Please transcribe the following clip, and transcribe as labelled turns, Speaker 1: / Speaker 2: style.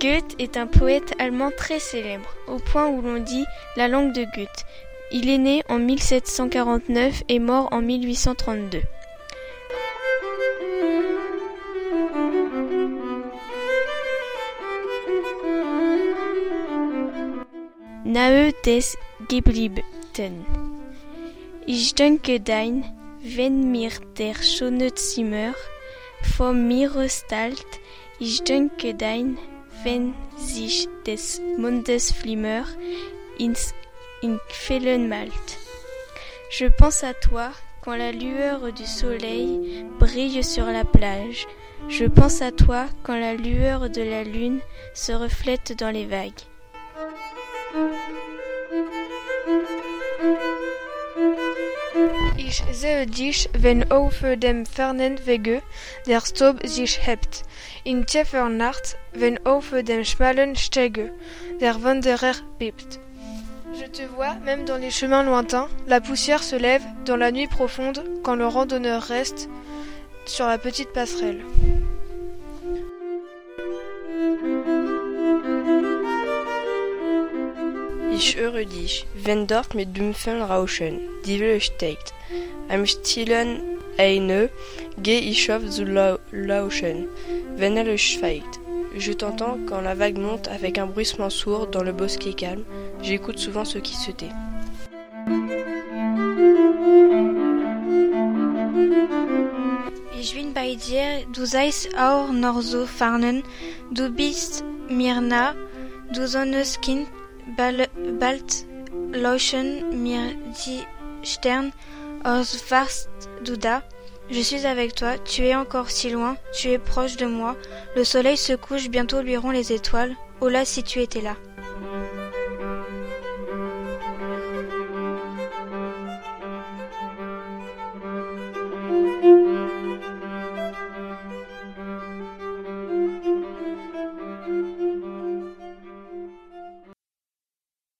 Speaker 1: Goethe est un poète allemand très célèbre, au point où l'on dit la langue de Goethe. Il est né en 1749 et mort en 1832. Nahe des Gebliebten. Ich denke dein, wenn mir der schöne Zimmer vor mir ich denke dein, Je pense à toi quand la lueur du soleil brille sur la plage. Je pense à toi quand la lueur de la lune se reflète dans les vagues.
Speaker 2: In wenn schmalen Stege der Wanderer. Je te vois, même dans les chemins lointains, la poussière se lève dans la nuit profonde quand le randonneur reste sur la petite passerelle.
Speaker 3: Ich höre dich, wenn dort mit dumpfen Rauschen die Welle steigt. Am stillen Eine geh ich auf zu lau lauschen, wenn elle schweigt. Je t'entends quand la vague monte avec un bruissement sourd dans le bosquet calme. J'écoute souvent ce qui se tait.
Speaker 4: Ich bin bei dir, du seist auch noch so fernen, du bist mir nah, du Sonneskind, bald, leuchten mir die Sterne? Je suis avec toi, tu es encore si loin, tu es proche de moi, le soleil se couche, bientôt luiront les étoiles, oh là si tu étais là.